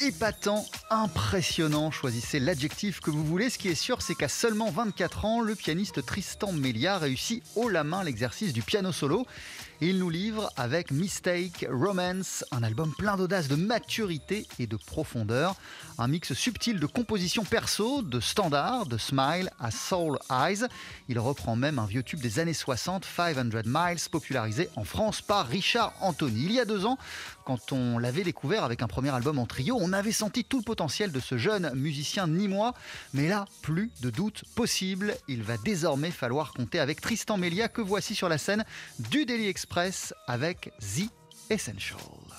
Épatant, impressionnant, choisissez l'adjectif que vous voulez. Ce qui est sûr, c'est qu'à seulement 24 ans, le pianiste Tristan Melia réussit haut la main l'exercice du piano solo. Il nous livre avec Mistake, Romance, un album plein d'audace, de maturité et de profondeur. Un mix subtil de compositions perso, de standards, de smile à soul eyes. Il reprend même un vieux tube des années 60, 500 Miles, popularisé en France par Richard Anthony. Il y a deux ans, quand on l'avait découvert avec un premier album en trio, on avait senti tout le potentiel de ce jeune musicien nîmois. Mais là, plus de doute possible. Il va désormais falloir compter avec Tristan Melia que voici sur la scène du Daily Express avec The Essential.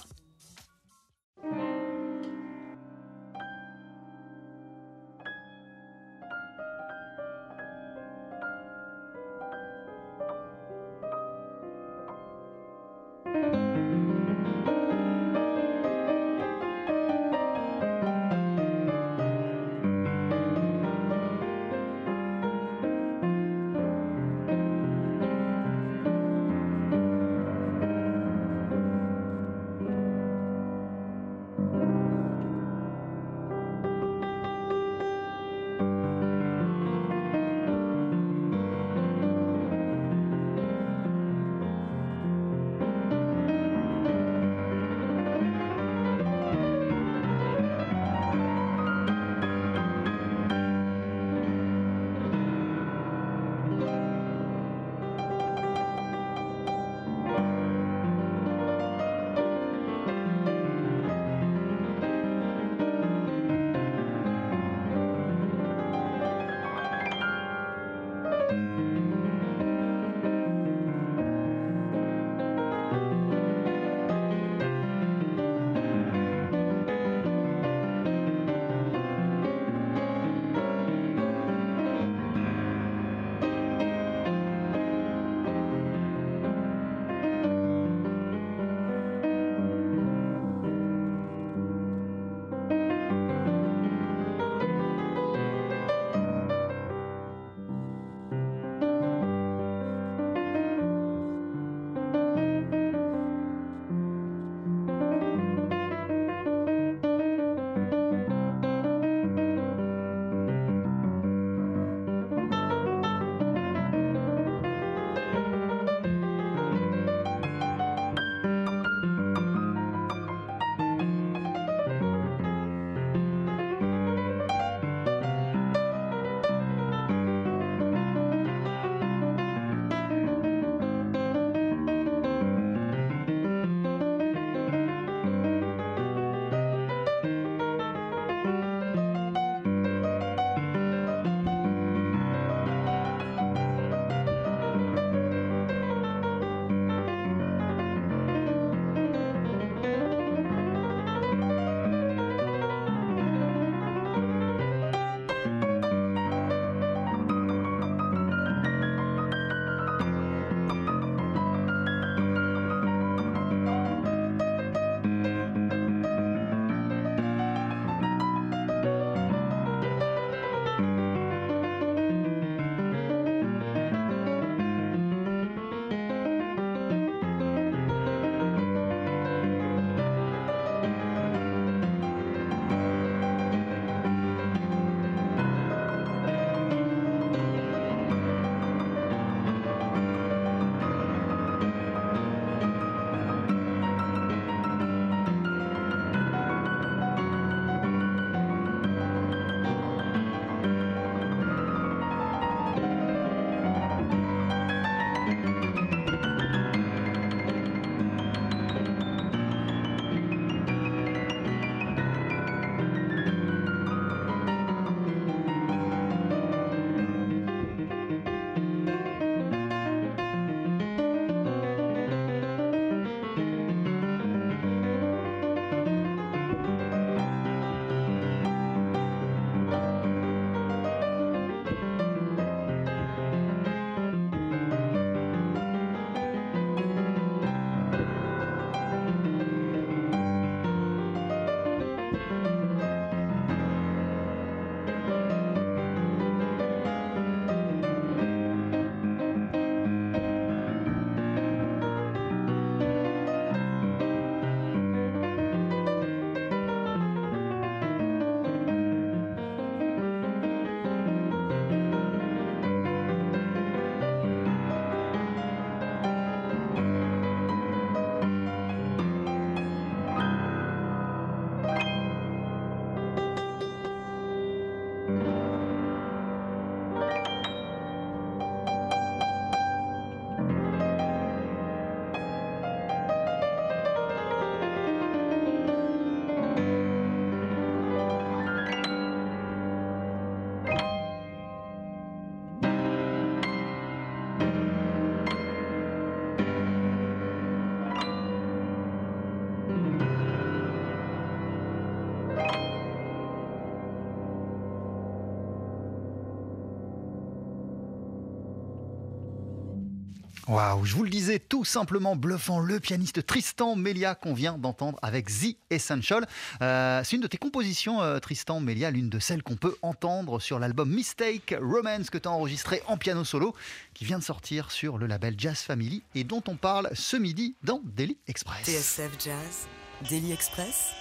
Waouh, je vous le disais, tout simplement bluffant le pianiste Tristan Melia qu'on vient d'entendre avec The Essential. Euh, c'est une de tes compositions, euh, Tristan Melia, l'une de celles qu'on peut entendre sur l'album Mistake Romance que tu as enregistré en piano solo, qui vient de sortir sur le label Jazz Family et dont on parle ce midi dans Daily Express. TSF Jazz, Daily Express,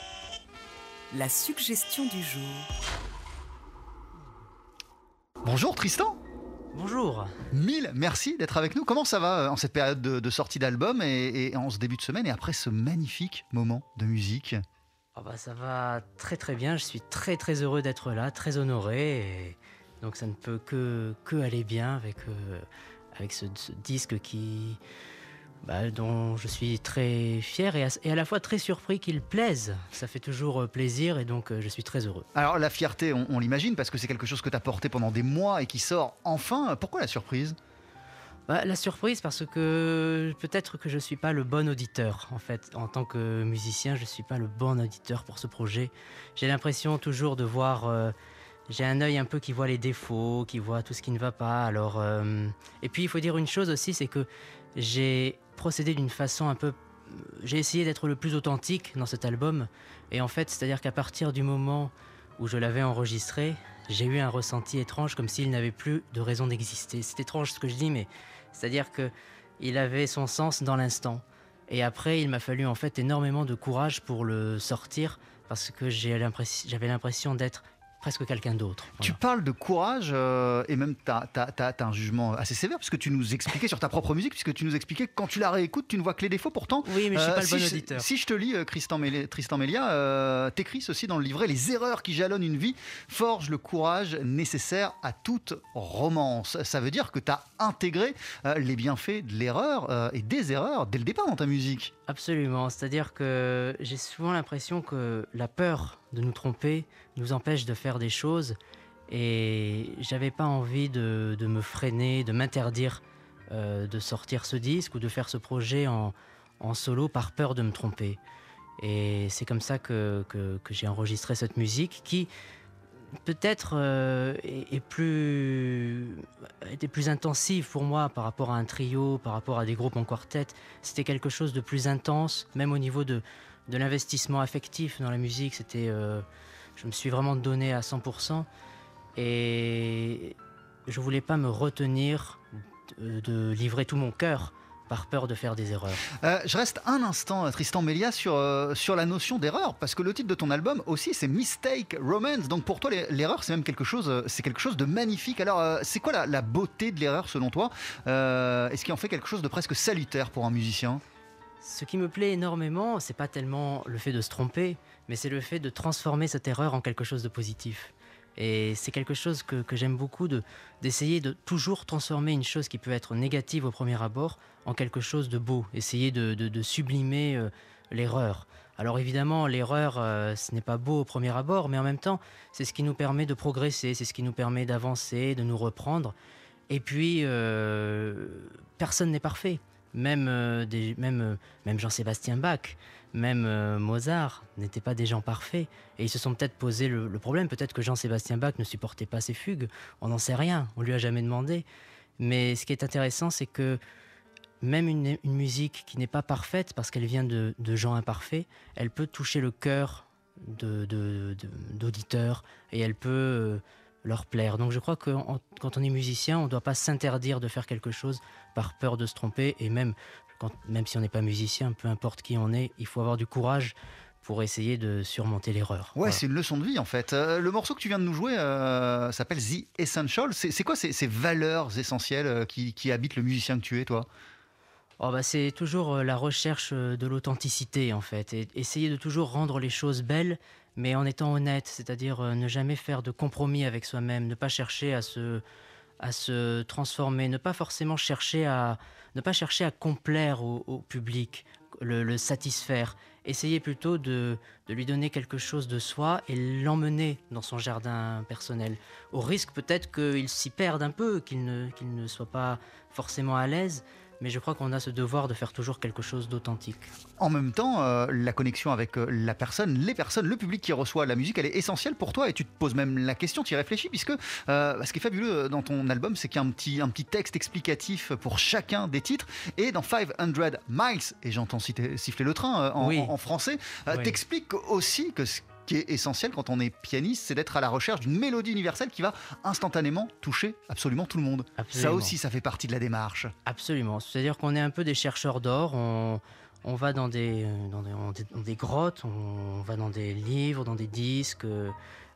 la suggestion du jour. Bonjour Tristan Bonjour. Mille merci d'être avec nous. Comment ça va euh, en cette période de, de sortie d'album et, et en ce début de semaine et après ce magnifique moment de musique? Oh bah ça va très très bien, je suis très très heureux d'être là, très honoré. Et donc ça ne peut que, que aller bien avec, euh, avec ce, ce disque qui, bah, dont je suis très fier et à, et à la fois très surpris qu'il plaise. Ça fait toujours euh, plaisir et donc euh, je suis très heureux. Alors la fierté, on, on l'imagine parce que c'est quelque chose que tu as porté pendant des mois et qui sort enfin. Pourquoi la surprise? Bah, la surprise parce que peut-être que je ne suis pas le bon auditeur en fait. En tant que musicien, je ne suis pas le bon auditeur pour ce projet. J'ai l'impression toujours de voir... euh, j'ai un œil un peu qui voit les défauts, qui voit tout ce qui ne va pas. Alors, euh, et puis il faut dire une chose aussi, c'est que j'ai procédé d'une façon un peu. J'ai essayé d'être le plus authentique dans cet album. Et en fait, c'est-à-dire qu'à partir du moment où je l'avais enregistré, j'ai eu un ressenti étrange, comme s'il n'avait plus de raison d'exister. C'est étrange ce que je dis, mais c'est-à-dire que il avait son sens dans l'instant. Et après, il m'a fallu en fait énormément de courage pour le sortir, parce que j'avais l'impression d'être presque quelqu'un d'autre. Tu parles de courage euh, et même tu as, un jugement assez sévère puisque tu nous expliquais sur ta propre musique, puisque tu nous expliquais que quand tu la réécoutes, tu ne vois que les défauts. Pourtant, Oui, mais je suis euh, pas le si bon je- auditeur. Si je te lis, euh, Tristan, Mélia, euh, t'écris ceci dans le livret Les erreurs qui jalonnent une vie forgent le courage nécessaire à toute romance. Ça veut dire que tu as intégré euh, les bienfaits de l'erreur euh, et des erreurs dès le départ dans ta musique. Absolument. C'est-à-dire que j'ai souvent l'impression que la peur de nous tromper nous empêche de faire des choses. Et j'avais pas envie de, de me freiner, de m'interdire euh, de sortir ce disque ou de faire ce projet en, en solo par peur de me tromper. Et c'est comme ça que, que- j'ai enregistré cette musique qui peut-être euh, est plus était plus intensive pour moi par rapport à un trio, par rapport à des groupes en quartet. C'était quelque chose de plus intense, même au niveau de, de l'investissement affectif dans la musique. C'était, euh, je me suis vraiment donné à 100% et je voulais pas me retenir de, de livrer tout mon cœur par peur de faire des erreurs. Euh, je reste un instant, euh, Tristan Melia, sur, sur la notion d'erreur, parce que le titre de ton album aussi, c'est Mistake Romance. Donc pour toi, l'e- l'erreur, c'est même quelque chose, c'est quelque chose de magnifique. Alors, c'est quoi la, la beauté de l'erreur selon toi? Est-ce qu'il en fait quelque chose de presque salutaire pour un musicien? Ce qui me plaît énormément, c'est pas tellement le fait de se tromper, mais c'est le fait de transformer cette erreur en quelque chose de positif. Et c'est quelque chose que, j'aime beaucoup, de- d'essayer de, toujours transformer une chose qui peut être négative au premier abord en quelque chose de beau, essayer de sublimer euh, l'erreur. Alors évidemment, l'erreur, euh, ce n'est pas beau au premier abord, mais en même temps, c'est ce qui nous permet de progresser, c'est ce qui nous permet d'avancer, de nous reprendre. Et puis, euh, personne n'est parfait. Même, euh, des- même, euh, même Jean-Sébastien Bach, même euh, Mozart n'étaient pas des gens parfaits. Et ils se sont peut-être posé le, problème. Peut-être que Jean-Sébastien Bach ne supportait pas ses fugues. On n'en sait rien. On lui a jamais demandé. Mais ce qui est intéressant, c'est que même une, musique qui n'est pas parfaite, parce qu'elle vient de, gens imparfaits, elle peut toucher le cœur de- de- d'auditeurs et elle peut leur plaire. Donc je crois que quand on est musicien, on ne doit pas s'interdire de faire quelque chose par peur de se tromper. Et même, quand, même si on n'est pas musicien, peu importe qui on est, il faut avoir du courage pour essayer de surmonter l'erreur. Ouais, Voilà. c'est une leçon de vie en fait. Euh, le morceau que tu viens de nous jouer euh, s'appelle The Essential. C'est quoi ces, ces valeurs essentielles euh, qui, qui habitent le musicien que tu es, toi? Oh bah c'est toujours la recherche de l'authenticité en fait, et essayer de toujours rendre les choses belles, mais en étant honnête, c'est-à-dire euh, ne jamais faire de compromis avec soi-même, ne pas chercher à se, transformer, ne pas forcément chercher à, ne pas chercher à complaire au, public, le satisfaire, essayer plutôt de, de lui donner quelque chose de soi et l'emmener dans son jardin personnel, au risque peut-être qu'il s'y perde un peu, qu'il ne, qu'il ne soit pas forcément à l'aise, mais je crois qu'on a ce devoir de faire toujours quelque chose d'authentique. En même temps, euh, la connexion avec euh, la personne, les personnes, le public qui reçoit la musique, elle est essentielle pour toi et tu te poses même la question, tu y réfléchis, puisque euh, ce qui est fabuleux dans ton album, c'est qu'il y a un petit, un petit texte explicatif pour chacun des titres. Et dans 500 Miles, et j'entends siffler le train en, Oui. en- en français, euh, Oui. t'expliques aussi que ce qui est essentiel quand on est pianiste, c'est d'être à la recherche d'une mélodie universelle qui va instantanément toucher absolument tout le monde. Ça aussi, ça fait partie de la démarche. Absolument. C'est-à-dire qu'on est un peu des chercheurs d'or. On, on va dans des, dans, des, dans des- dans des grottes, on va dans des livres, dans des disques, euh,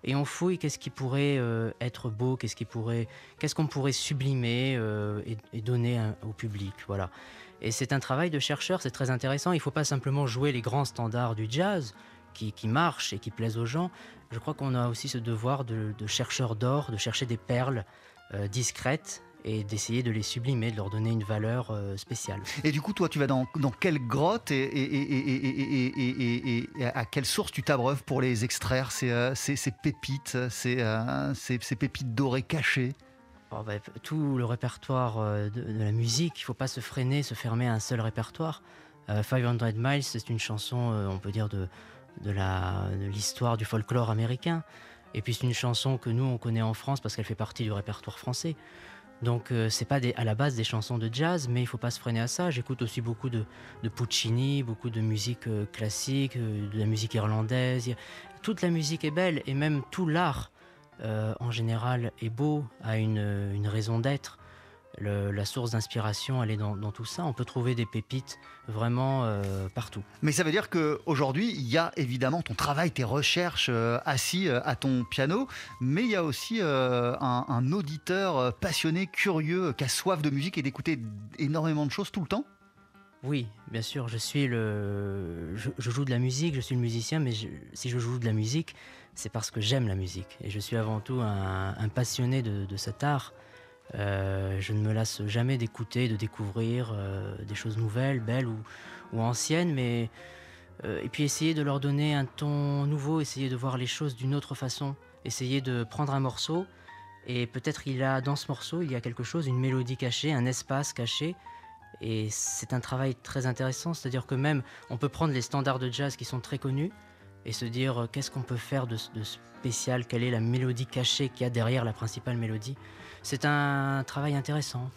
et on fouille qu'est-ce qui pourrait euh, être beau, qu'est-ce qui pourrait, qu'est-ce qu'on pourrait sublimer euh, et, et donner un- au public. Voilà. Et c'est un travail de chercheur, c'est très intéressant. Il ne faut pas simplement jouer les grands standards du jazz qui, qui marchent et qui plaisent aux gens. Je crois qu'on a aussi ce devoir de, chercheur d'or, de chercher des perles euh, discrètes et d'essayer de les sublimer, de leur donner une valeur euh, spéciale. Et du coup, toi, tu vas dans, dans quelle grotte et, à quelle source tu t'abreuves pour les extraire ces, euh, ces, ces pépites, euh, ces- ces pépites dorées cachées Bah, tout le répertoire euh, de, la musique, il ne faut pas se freiner, se fermer à un seul répertoire. Euh, 500 Miles, c'est une chanson, euh, on peut dire, de, de l'histoire du folklore américain. Et puis c'est une chanson que nous, on connaît en France parce qu'elle fait partie du répertoire français. Donc euh, c'est pas à la base des chansons de jazz, mais il faut pas se freiner à ça. J'écoute aussi beaucoup de, de Puccini, beaucoup de musique euh, classique, euh, de la musique irlandaise. Toute la musique est belle et même tout l'art euh, en général est beau, a une, une raison d'être. Le- la source d'inspiration, elle est dans, dans tout ça. On peut trouver des pépites vraiment euh, partout. Mais ça veut dire qu'aujourd'hui, il y a évidemment ton travail, tes recherches euh, assis euh, à ton piano, mais il y a aussi un, un auditeur passionné, curieux, qui a soif de musique et d'écouter énormément de choses tout le temps? Oui, bien sûr, je suis le, je, je joue de la musique, je suis le musicien, mais je- si je joue de la musique, c'est parce que j'aime la musique. Et je suis avant tout un, passionné de, cet art. Euh, je ne me lasse jamais d'écouter, de découvrir euh, des choses nouvelles, belles ou, anciennes, mais euh, et puis essayer de leur donner un ton nouveau, essayer de voir les choses d'une autre façon, essayer de prendre un morceau. Et peut-être il a dans ce morceau il y a quelque chose, une mélodie cachée, un espace caché. Et c'est un travail très intéressant, c'est-à-dire que même on peut prendre les standards de jazz qui sont très connus et se dire euh, qu'est-ce qu'on peut faire de, spécial, quelle est la mélodie cachée qu'il y a derrière la principale mélodie? C'est un travail intéressant.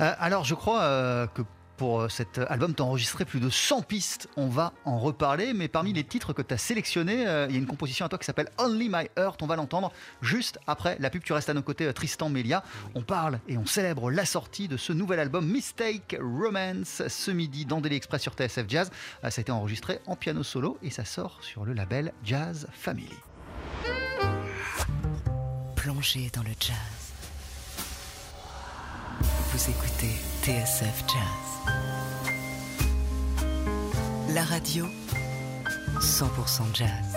Euh, alors, je crois euh, que pour euh, cet album, tu as enregistré plus de 100 pistes. On va en reparler, mais parmi les titres que tu as sélectionnés, euh, il y a une composition à toi qui s'appelle Only My Heart. On va l'entendre juste après la pub. Tu restes à nos côtés, euh, Tristan Melia. On parle et on célèbre la sortie de ce nouvel album Mistake Romance ce midi dans Daily Express sur TSF Jazz. Ça a été enregistré en piano solo et ça sort sur le label Jazz Family. Plongez dans le jazz. Vous écoutez TSF Jazz. La radio 100% jazz.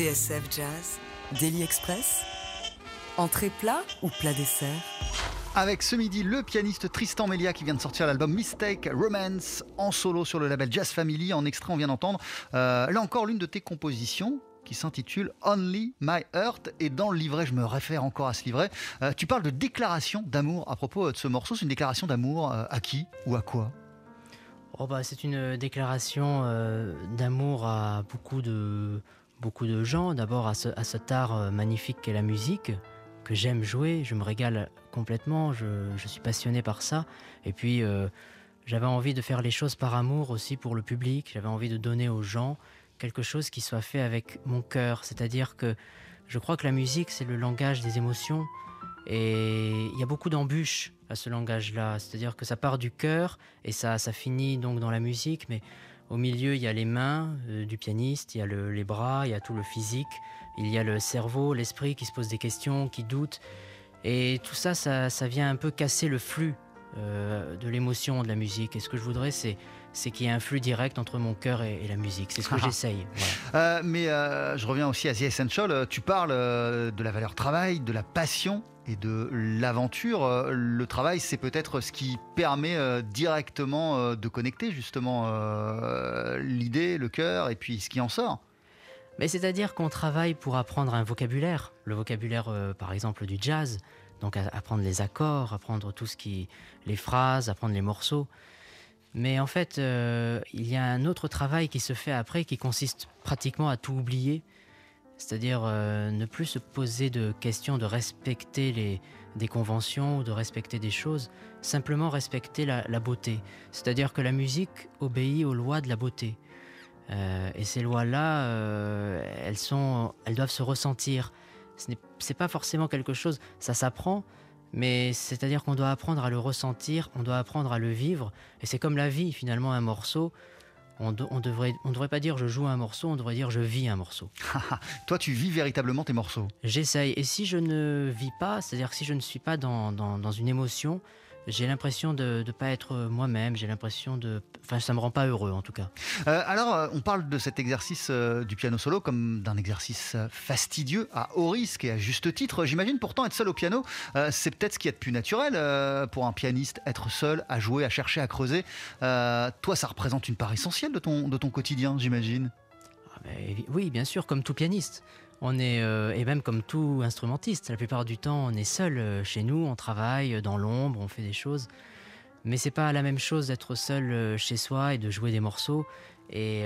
TSF Jazz, Daily Express, entrée plat ou plat dessert? Avec ce midi le pianiste Tristan Melia qui vient de sortir l'album Mistake Romance en solo sur le label Jazz Family. En extrait, on vient d'entendre euh, là encore l'une de tes compositions qui s'intitule Only My Heart. Et dans le livret, je me réfère encore à ce livret, euh, tu parles de déclaration d'amour à propos de ce morceau. C'est une déclaration d'amour euh, à qui ou à quoi? Oh bah, C'est une déclaration d'amour à beaucoup de, beaucoup de gens. D'abord à, ce, à cet art magnifique qu'est la musique que j'aime jouer, je me régale complètement, je, suis passionné par ça. Et puis, euh, j'avais envie de faire les choses par amour aussi pour le public, j'avais envie de donner aux gens quelque chose qui soit fait avec mon cœur. C'est-à-dire que je crois que la musique, c'est le langage des émotions. Et il y a beaucoup d'embûches à ce langage-là. C'est-à-dire que ça part du cœur et ça, ça finit donc dans la musique, mais au milieu, il y a les mains euh, du pianiste, il y a les bras, il y a tout le physique. Il y a le cerveau, l'esprit qui se pose des questions, qui doute. Et tout ça, ça, vient un peu casser le flux euh, de l'émotion de la musique. Et ce que je voudrais, c'est c'est qu'il y ait un flux direct entre mon cœur et, la musique. C'est ce que ah. j'essaye. Euh, mais euh, je reviens aussi à The Essential. Tu parles de la valeur travail, de la passion et de l'aventure. Le travail, c'est peut-être ce qui permet directement de connecter justement l'idée, le cœur et puis ce qui en sort. Mais c'est-à-dire qu'on travaille pour apprendre un vocabulaire, le vocabulaire euh, par exemple du jazz, donc apprendre les accords, apprendre tout ce qui, les phrases, apprendre les morceaux. Mais en fait, euh, il y a un autre travail qui se fait après qui consiste pratiquement à tout oublier, c'est-à-dire euh, ne plus se poser de questions, de respecter les, des conventions ou de respecter des choses, simplement respecter la beauté. C'est-à-dire que la musique obéit aux lois de la beauté. Euh, et ces lois-là, elles, elles doivent se ressentir. Ce n'est pas forcément quelque chose, ça s'apprend, mais c'est-à-dire qu'on doit apprendre à le ressentir, on doit apprendre à le vivre. Et c'est comme la vie, finalement, un morceau. On ne devrait, on devrait pas dire je joue un morceau, on devrait dire je vis un morceau. Toi, tu vis véritablement tes morceaux? J'essaye. Et si je ne vis pas, c'est-à-dire si je ne suis pas dans, dans, dans une émotion, j'ai l'impression de ne pas être moi-même, j'ai l'impression de... Enfin, ça me rend pas heureux en tout cas. Euh, alors, euh, on parle de cet exercice euh, du piano solo comme d'un exercice fastidieux, à haut risque et à juste titre. J'imagine pourtant être seul au piano, c'est peut-être ce qui est de plus naturel pour un pianiste, être seul, à jouer, à chercher, à creuser. toi, ça représente une part essentielle de ton, de ton quotidien, j'imagine. Ah, oui, bien sûr, comme tout pianiste. On est, euh, et même comme tout instrumentiste, la plupart du temps, on est seul euh, chez nous, on travaille dans l'ombre, on fait des choses. Mais c'est pas la même chose d'être seul euh, chez soi et de jouer des morceaux et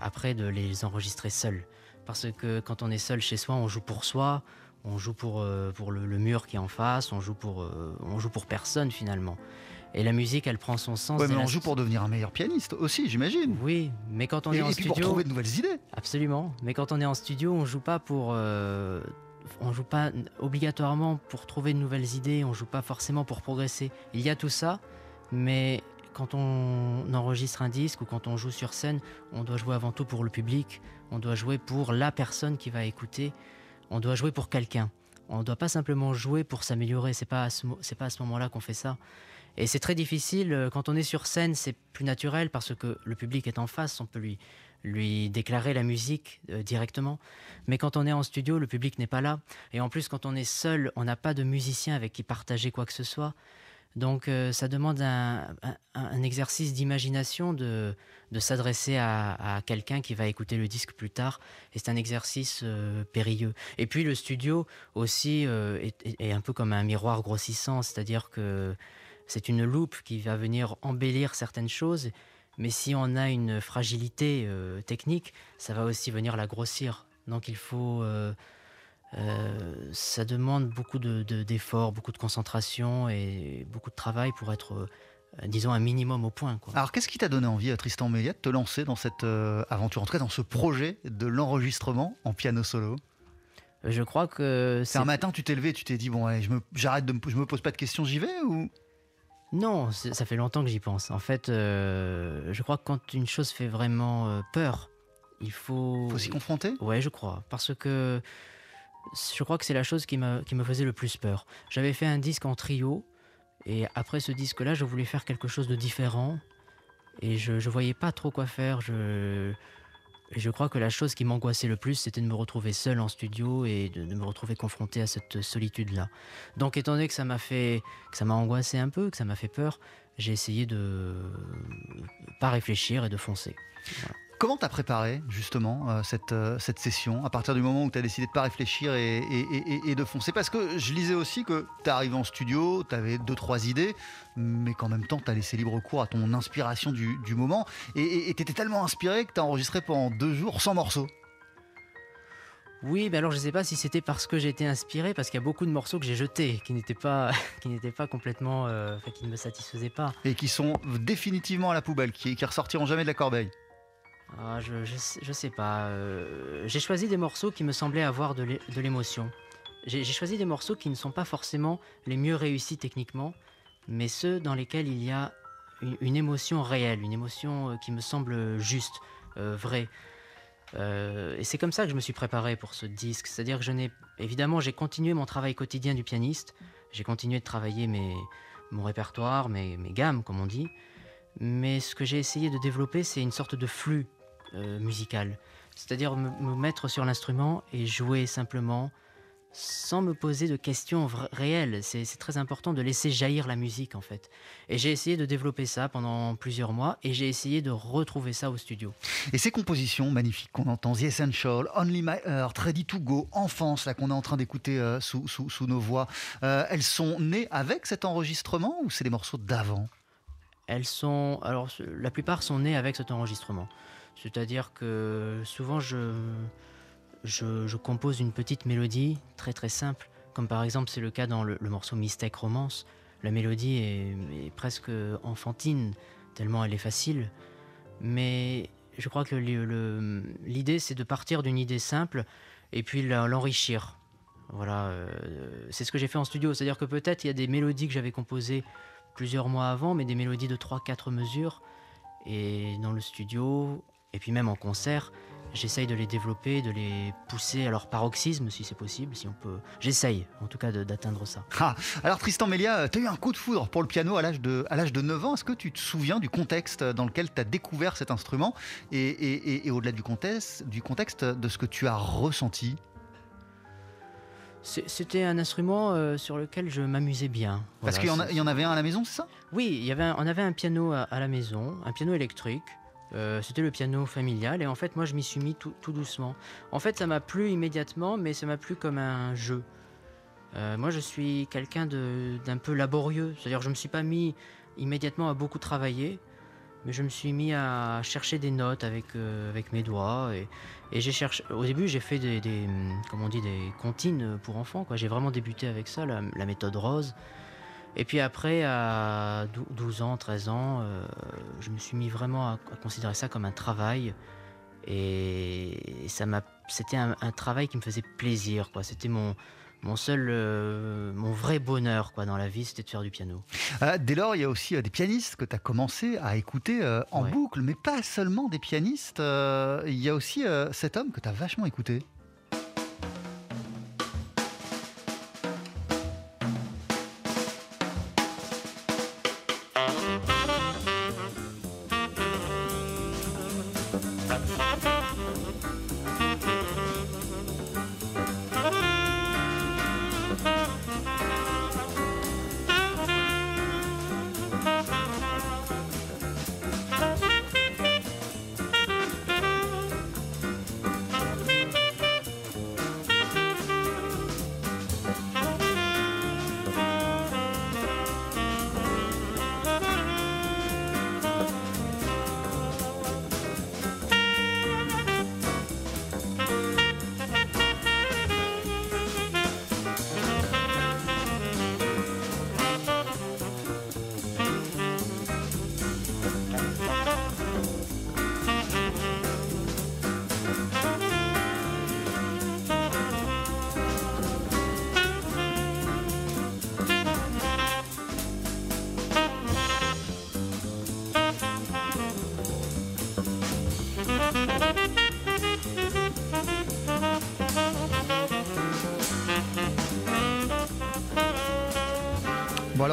après de les enregistrer seul. Parce que quand on est seul chez soi, on joue pour soi, on joue pour, pour le, mur qui est en face, on joue pour, on joue pour personne finalement. Et la musique, elle prend son sens. Ouais, mais on joue pour devenir un meilleur pianiste aussi, j'imagine. Oui, mais quand on est en et studio. pour trouver de nouvelles idées. Absolument. Mais quand on est en studio, on joue pas pour. Euh, on joue pas obligatoirement pour trouver de nouvelles idées, on joue pas forcément pour progresser. Il y a tout ça, mais quand on enregistre un disque ou quand on joue sur scène, on doit jouer avant tout pour le public, on doit jouer pour la personne qui va écouter, on doit jouer pour quelqu'un. On ne doit pas simplement jouer pour s'améliorer, c'est pas pas à ce moment-là qu'on fait ça. Et c'est très difficile, euh, quand on est sur scène, c'est plus naturel parce que le public est en face, on peut lui, déclarer la musique euh, directement. Mais quand on est en studio, le public n'est pas là. Et en plus, quand on est seul, on n'a pas de musicien avec qui partager quoi que ce soit. Donc euh, ça demande un, exercice d'imagination de, s'adresser à, quelqu'un qui va écouter le disque plus tard. Et c'est un exercice périlleux. Et puis le studio aussi est, un peu comme un miroir grossissant, c'est-à-dire que c'est une loupe qui va venir embellir certaines choses, mais si on a une fragilité euh, technique, ça va aussi venir la grossir. Donc il faut... Euh, euh, ça demande beaucoup d'efforts, de, beaucoup de concentration et beaucoup de travail pour être, disons, un minimum au point. Alors qu'est-ce qui t'a donné envie, à Tristan Meillet, de te lancer dans cette aventure, en tout cas dans ce projet de l'enregistrement en piano solo? Je crois que c'est un matin, tu t'es levé, tu t'es dit bon, je me, j'arrête de, je me pose pas de questions, j'y vais ou? Non, ça fait longtemps que j'y pense. En fait, euh, je crois que quand une chose fait vraiment euh, peur, il faut. Faut s'y confronter Ouais, je crois. Parce que je crois que c'est la chose qui, qui me faisait le plus peur. J'avais fait un disque en trio, et après ce disque-là, je voulais faire quelque chose de différent, et je ne voyais pas trop quoi faire. Je Et je crois que la chose qui m'angoissait le plus, c'était de me retrouver seul en studio et de, me retrouver confronté à cette solitude-là. Donc, étant donné que ça m'a fait, que ça m'a angoissé un peu, que ça m'a fait peur, j'ai essayé de pas réfléchir et de foncer. Comment t'as préparé justement euh, cette, euh, cette session à partir du moment où tu as décidé de pas réfléchir et, et- et- et de foncer? Parce que je lisais aussi que tu arrivé en studio, tu avais deux trois idées, mais qu'en même temps tu as laissé libre cours à ton inspiration du, du moment et tu étais tellement inspiré que tu as enregistré pendant deux jours sans morceaux. Oui, mais alors je sais pas si c'était parce que j'ai été inspiré, parce qu'il y a beaucoup de morceaux que j'ai jetés, qui n'étaient pas, qui n'étaient pas complètement, euh, qui ne me satisfaisaient pas. Et qui sont définitivement à la poubelle, qui, qui ressortiront jamais de la corbeille. Ah, je, je, sais- je sais pas. euh, j'ai choisi des morceaux qui me semblaient avoir de l'é- de l'émotion. J'ai choisi des morceaux qui ne sont pas forcément les mieux réussis techniquement, mais ceux dans lesquels il y a une, émotion réelle, une émotion euh, qui me semble juste, euh, vraie. Et c'est comme ça que je me suis préparé pour ce disque. C'est-à-dire que je n'ai. Évidemment, j'ai continué mon travail quotidien du pianiste. J'ai continué de travailler mon répertoire, mes gammes, comme on dit. Mais ce que j'ai essayé de développer, c'est une sorte de flux euh, musical. C'est-à-dire me, me mettre sur l'instrument et jouer simplement sans me poser de questions réelles. C'est très important de laisser jaillir la musique en fait. Et j'ai essayé de développer ça pendant plusieurs mois et j'ai essayé de retrouver ça au studio. Et ces compositions magnifiques qu'on entend, The Essential, Only My Heart, Ready to Go, Enfance, là qu'on est en train d'écouter euh, sous, sous- sous nos voix, euh, elles sont nées avec cet enregistrement ou c'est des morceaux d'avant? Elles sont, alors la plupart sont nées avec cet enregistrement. C'est-à-dire que souvent je, je, compose une petite mélodie très très simple, comme par exemple c'est le cas dans le, morceau Mistake Romance. La mélodie est, presque enfantine, tellement elle est facile. Mais je crois que l'idée c'est de partir d'une idée simple et puis l'enrichir. Voilà, euh, c'est ce que j'ai fait en studio. C'est-à-dire que peut-être il y a des mélodies que j'avais composées plusieurs mois avant, mais des mélodies de 3-4 mesures. Et dans le studio, et puis même en concert, j'essaye de les développer, de les pousser à leur paroxysme, si c'est possible, si on peut. J'essaye, en tout cas, d'atteindre ça. Ah, alors Tristan Melia, tu as eu un coup de foudre pour le piano à l'âge de, à l'âge de 9 ans. Est-ce que tu te souviens du contexte dans lequel tu as découvert cet instrument et, et- et- et au-delà du contexte, du contexte, de ce que tu as ressenti? C'était un instrument euh, sur lequel je m'amusais bien. Parce qu'il y, en y avait un à la maison, c'est ça? Oui, il y avait un- on avait un piano à, à la maison, un piano électrique. Euh, C'était le piano familial et en fait moi je m'y suis mis tout, tout doucement. En fait ça m'a plu immédiatement mais ça m'a plu comme un jeu. Euh, moi je suis quelqu'un d'un peu laborieux, c'est-à-dire je me suis pas mis immédiatement à beaucoup travailler, mais je me suis mis à chercher des notes avec, euh, avec mes doigts et, et j'ai cherché. Au début j'ai fait des, des, on dit, des comptines pour enfants. quoi. J'ai vraiment débuté avec ça, la méthode rose. Et puis après, à dou- 12 ans, 13 ans, euh, je me suis mis vraiment à, à considérer ça comme un travail. Et ça m'a, c'était un, un travail qui me faisait plaisir, quoi. C'était mon, mon seul, euh, mon vrai bonheur, quoi, dans la vie, c'était de faire du piano. Euh, Dès lors, il y a aussi euh, des pianistes que tu as commencé à écouter en Ouais. boucle, mais pas seulement des pianistes. Il y a aussi cet homme que tu as vachement écouté.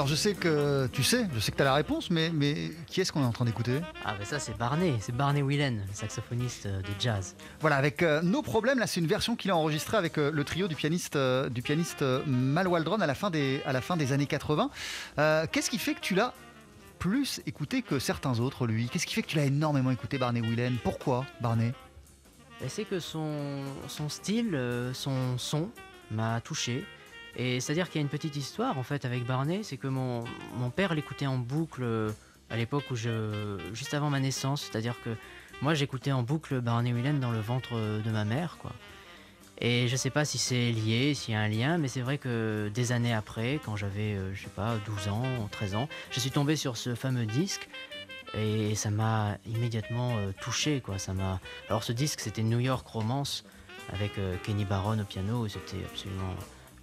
Alors je sais que tu sais, je sais que tu as la réponse, mais, mais qui est-ce qu'on est en train d'écouter? Ah ben ça c'est Barney, c'est Barney Whelan, le saxophoniste euh, de jazz. Voilà, avec euh, Nos Problèmes, là c'est une version qu'il a enregistrée avec euh, le trio du pianiste, euh, du pianiste Mal Waldron à la fin des, à la fin des années 80. Euh, Qu'est-ce qui fait que tu l'as plus écouté que certains autres, lui? Qu'est-ce qui fait que tu l'as énormément écouté, Barney Whelan? Pourquoi, Barney? Ben, c'est que son, son style, son son m'a touché. Et c'est-à-dire qu'il y a une petite histoire en fait avec Barney, c'est que mon, mon père l'écoutait en boucle euh, à l'époque où je. juste avant ma naissance, c'est-à-dire que moi j'écoutais en boucle Barney Whelan dans le ventre euh, de ma mère, quoi. Et je sais pas si c'est lié, s'il y a un lien, mais c'est vrai que des années après, quand j'avais, euh, je sais pas, 12 ans, 13 ans, je suis tombé sur ce fameux disque et ça m'a immédiatement touché, quoi. Ça m'a. Alors ce disque, c'était New York Romance avec Kenny Barron au piano, et c'était absolument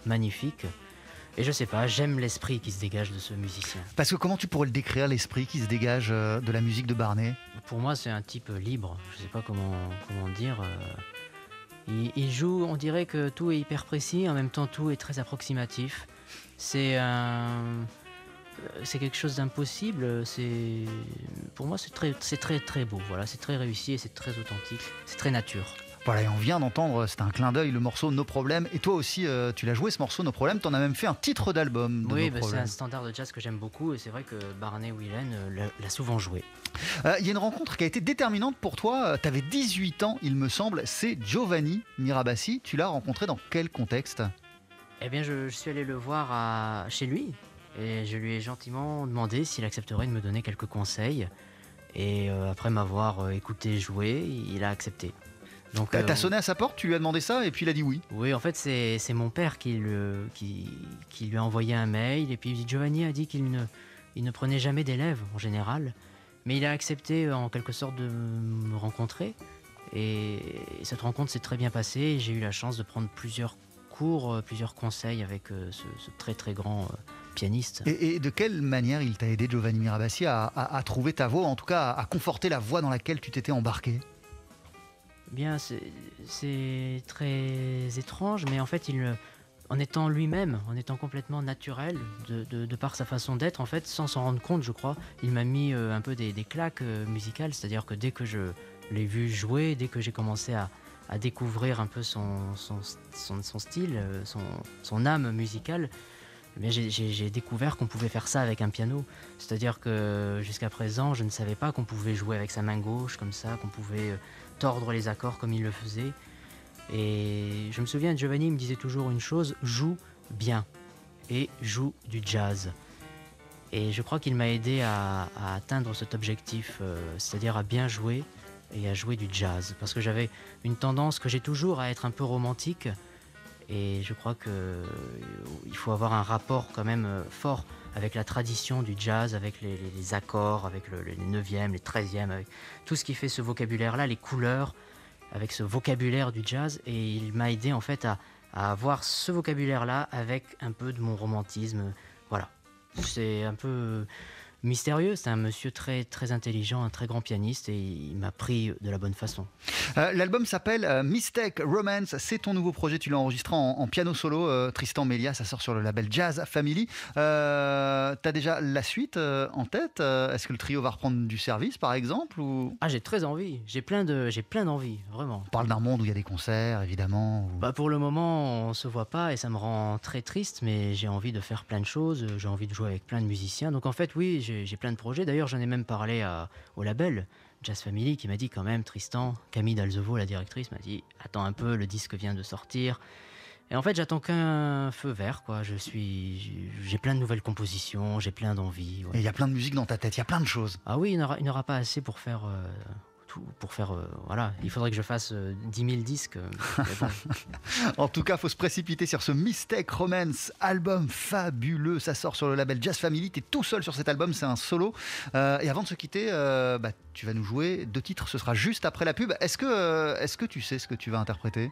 magnifique. Et je sais pas, j'aime l'esprit qui se dégage de ce musicien. Parce que comment tu pourrais le décrire, l'esprit qui se dégage euh, de la musique de Barney? Pour moi, c'est un type libre. Je sais pas comment, comment dire. euh, Il, il joue, on dirait que tout est hyper précis, en même temps tout est très approximatif. C'est un, euh, c'est quelque chose d'impossible. C'est, pour moi, c'est très, c'est très très beau. Voilà, c'est très réussi et c'est très authentique. C'est très nature. Voilà, et on vient d'entendre, c'était un clin d'œil, le morceau Nos Problèmes. Et toi aussi, euh, tu l'as joué ce morceau Nos Problèmes, t'en as même fait un titre d'album oui, bah, c'est un standard de jazz que j'aime beaucoup et c'est vrai que Barney Whelan euh, l'a- souvent joué. Euh, Il y a une rencontre qui a été déterminante pour toi. Tu avais 18 ans, il me semble. C'est Giovanni Mirabassi. Tu l'as rencontré dans quel contexte? Eh bien, je, je suis allé le voir à- chez lui et je lui ai gentiment demandé s'il accepterait de me donner quelques conseils. Et après m'avoir écouté jouer, il a accepté. Donc, T'as euh, t'as sonné à sa porte, tu lui as demandé ça et puis il a dit oui. Oui, en fait, c'est c'est mon père qui, le, qui, qui lui a envoyé un mail. Et puis Giovanni a dit qu'il ne, il ne prenait jamais d'élèves en général. Mais il a accepté euh, en quelque sorte de me rencontrer. Et cette rencontre s'est très bien passée. et J'ai eu la chance de prendre plusieurs cours, euh, plusieurs conseils avec ce, ce très très grand pianiste. Et, et de quelle manière il t'a aidé, Giovanni Mirabassi, à, à- à trouver ta voix, en tout cas à, à conforter la voix dans laquelle tu t'étais embarqué? Bien, c'est- très étrange, mais en fait, en étant lui-même, en étant complètement naturel, de, par sa façon d'être, en fait, sans s'en rendre compte, je crois, il m'a mis euh, un peu des, claques euh, musicales, c'est-à-dire que dès que je l'ai vu jouer, dès que j'ai commencé à, découvrir un peu son, style, euh, son, âme musicale, eh j'ai- découvert qu'on pouvait faire ça avec un piano. C'est-à-dire que jusqu'à présent, je ne savais pas qu'on pouvait jouer avec sa main gauche comme ça, qu'on pouvait tordre les accords comme il le faisait. Et je me souviens, Giovanni me disait toujours une chose, joue bien et joue du jazz. Et je crois qu'il m'a aidé à, atteindre cet objectif, euh, c'est-à-dire à bien jouer et à jouer du jazz. Parce que j'avais une tendance que j'ai toujours à être un peu romantique. Et je crois que euh, faut avoir un rapport quand même euh, fort avec la tradition du jazz, avec les, accords, avec le- les 9e, les 13e, avec tout ce qui fait ce vocabulaire-là, les couleurs, avec ce vocabulaire du jazz. Et il m'a aidé en fait à avoir ce vocabulaire-là avec un peu de mon romantisme. Voilà. C'est un peu mystérieux. C'est un monsieur très, très intelligent, un très grand pianiste et il m'a pris de la bonne façon. Euh, L'album s'appelle euh, Mistake Romance. C'est ton nouveau projet. Tu l'as enregistré en, en piano solo. euh, Tristan Melia, ça sort sur le label Jazz Family. Euh, T'as déjà la suite en tête Est-ce que le trio va reprendre du service, par exemple ou... Ah, j'ai très envie. J'ai plein de, d'envie, vraiment. On parle d'un monde où il y a des concerts, évidemment. où- Bah pour le moment, on se voit pas et ça me rend très triste, mais j'ai envie de faire plein de choses, j'ai envie de jouer avec plein de musiciens. Donc en fait, oui, j'ai plein de projets. D'ailleurs, j'en ai même parlé à- au label Jazz Family qui m'a dit quand même, Tristan, Camille Dalzevo, la directrice, m'a dit attends un peu, le disque vient de sortir. Et en fait, j'attends qu'un feu vert, quoi. Je suis, j'ai plein de nouvelles compositions, j'ai plein d'envies. ouais. Et il y a plein de musique dans ta tête, il y a plein de choses. Ah oui, il n'aura- il n'aura pas assez pour faire euh, pour faire, euh, voilà. Il faudrait que je fasse euh, 10 000 disques. euh. En tout cas, faut se précipiter sur ce Mistake Romance, album fabuleux. Ça sort sur le label Jazz Family. T'es tout seul sur cet album, c'est un solo. Euh, et avant de se quitter, bah, tu vas nous jouer deux titres. Ce sera juste après la pub. Est-ce que, est-ce que tu sais ce que tu vas interpréter?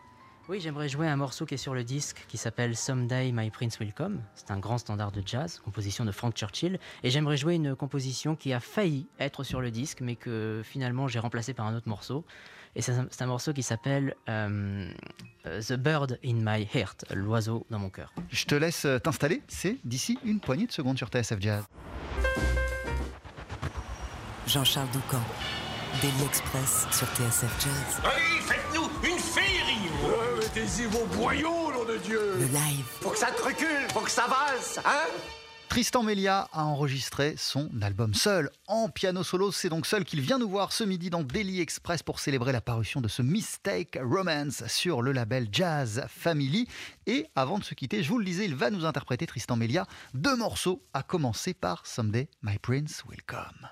Oui, j'aimerais jouer un morceau qui est sur le disque qui s'appelle Someday My Prince Will Come. C'est un grand standard de jazz, composition de Frank Churchill. Et j'aimerais jouer une composition qui a failli être sur le disque, mais que finalement j'ai remplacé par un autre morceau. Et c'est un, morceau qui s'appelle euh, euh, The Bird in My Heart, l'oiseau dans mon cœur. Je te laisse euh, t'installer, c'est d'ici une poignée de secondes sur TSF Jazz. Jean-Charles Doucan, Daily Express sur TSF Jazz. Allez, Vos boyaux, nom de Dieu Le live, Faut que ça te recule, faut que ça valse, hein? Tristan Melia a enregistré son album seul, en piano solo. C'est donc seul qu'il vient nous voir ce midi dans Daily Express pour célébrer la parution de ce Mistake Romance sur le label Jazz Family. Et avant de se quitter, je vous le disais, il va nous interpréter Tristan Melia deux morceaux, à commencer par Someday My Prince Will Come.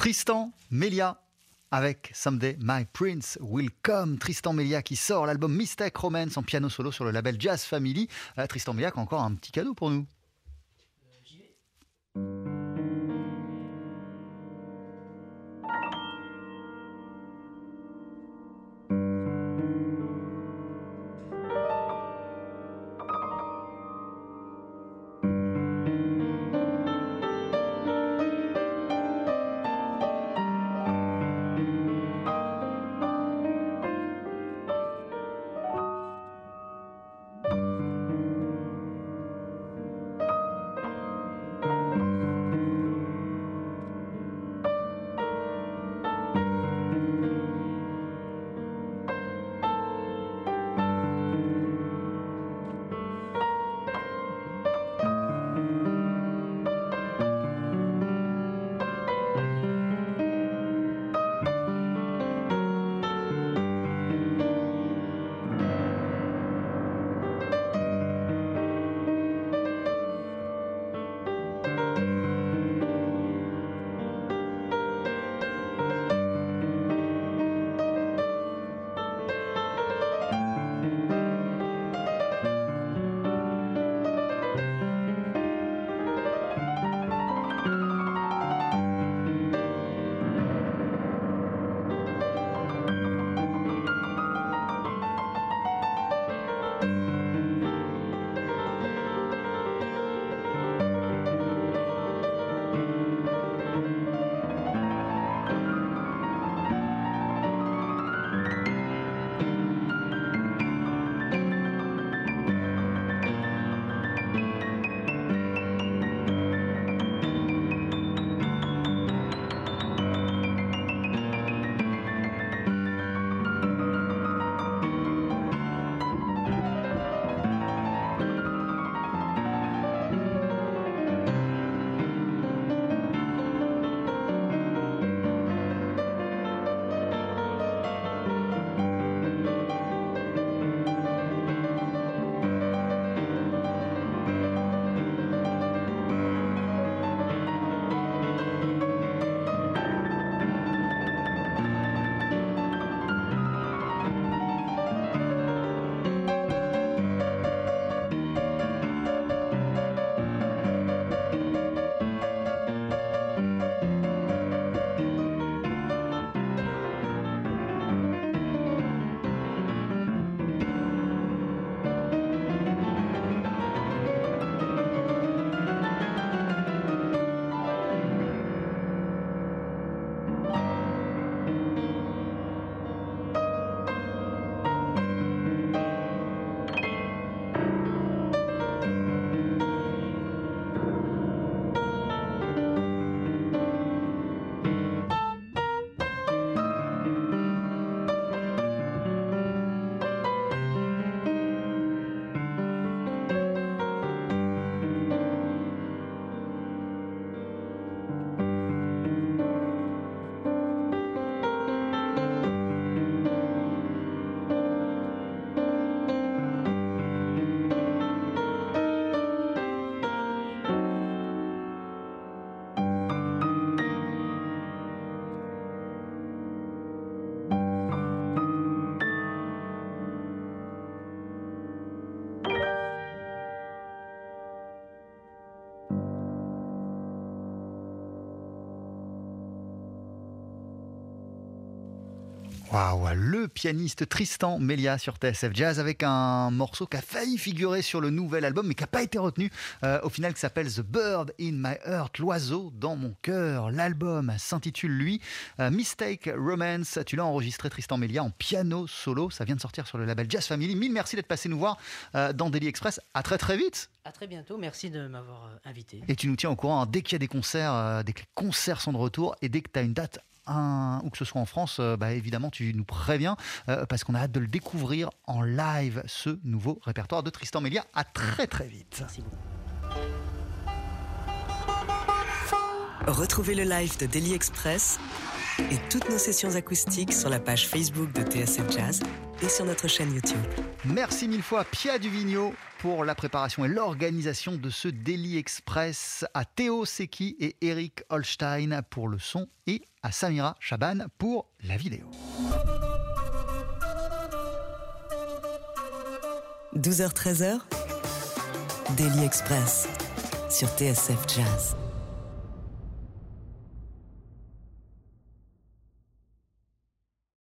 Tristan Melia avec Someday My Prince Will Come. Tristan Melia qui sort l'album Mistake Romance en piano solo sur le label Jazz Family. Euh, Tristan Melia qui a encore un petit cadeau pour nous. Waouh, le pianiste Tristan Melia sur TSF Jazz avec un morceau qui a failli figurer sur le nouvel album mais qui n'a pas été retenu euh, au final qui s'appelle The Bird in My Heart, l'oiseau dans mon cœur. L'album s'intitule lui euh, Mistake Romance. Tu l'as enregistré Tristan Melia en piano solo. Ça vient de sortir sur le label Jazz Family. Mille merci d'être passé nous voir euh, dans Daily Express. À très très vite. À très bientôt. Merci de m'avoir invité. Et tu nous tiens au courant hein, dès qu'il y a des concerts, dès que les concerts sont de retour et dès que tu as une date un, ou que ce soit en France, euh, bah, évidemment, tu nous préviens euh, parce qu'on a hâte de le découvrir en live, ce nouveau répertoire de Tristan Mélia. À très très vite. Retrouvez le live de Daily Express et toutes nos sessions acoustiques sur la page Facebook de TSF Jazz et sur notre chaîne YouTube. Merci mille fois Pia Duvigneau pour la préparation et l'organisation de ce Daily Express à Théo Secchi et Eric Holstein pour le son et à Samira Chaban pour la vidéo. 12h-13h, Daily Express sur TSF Jazz.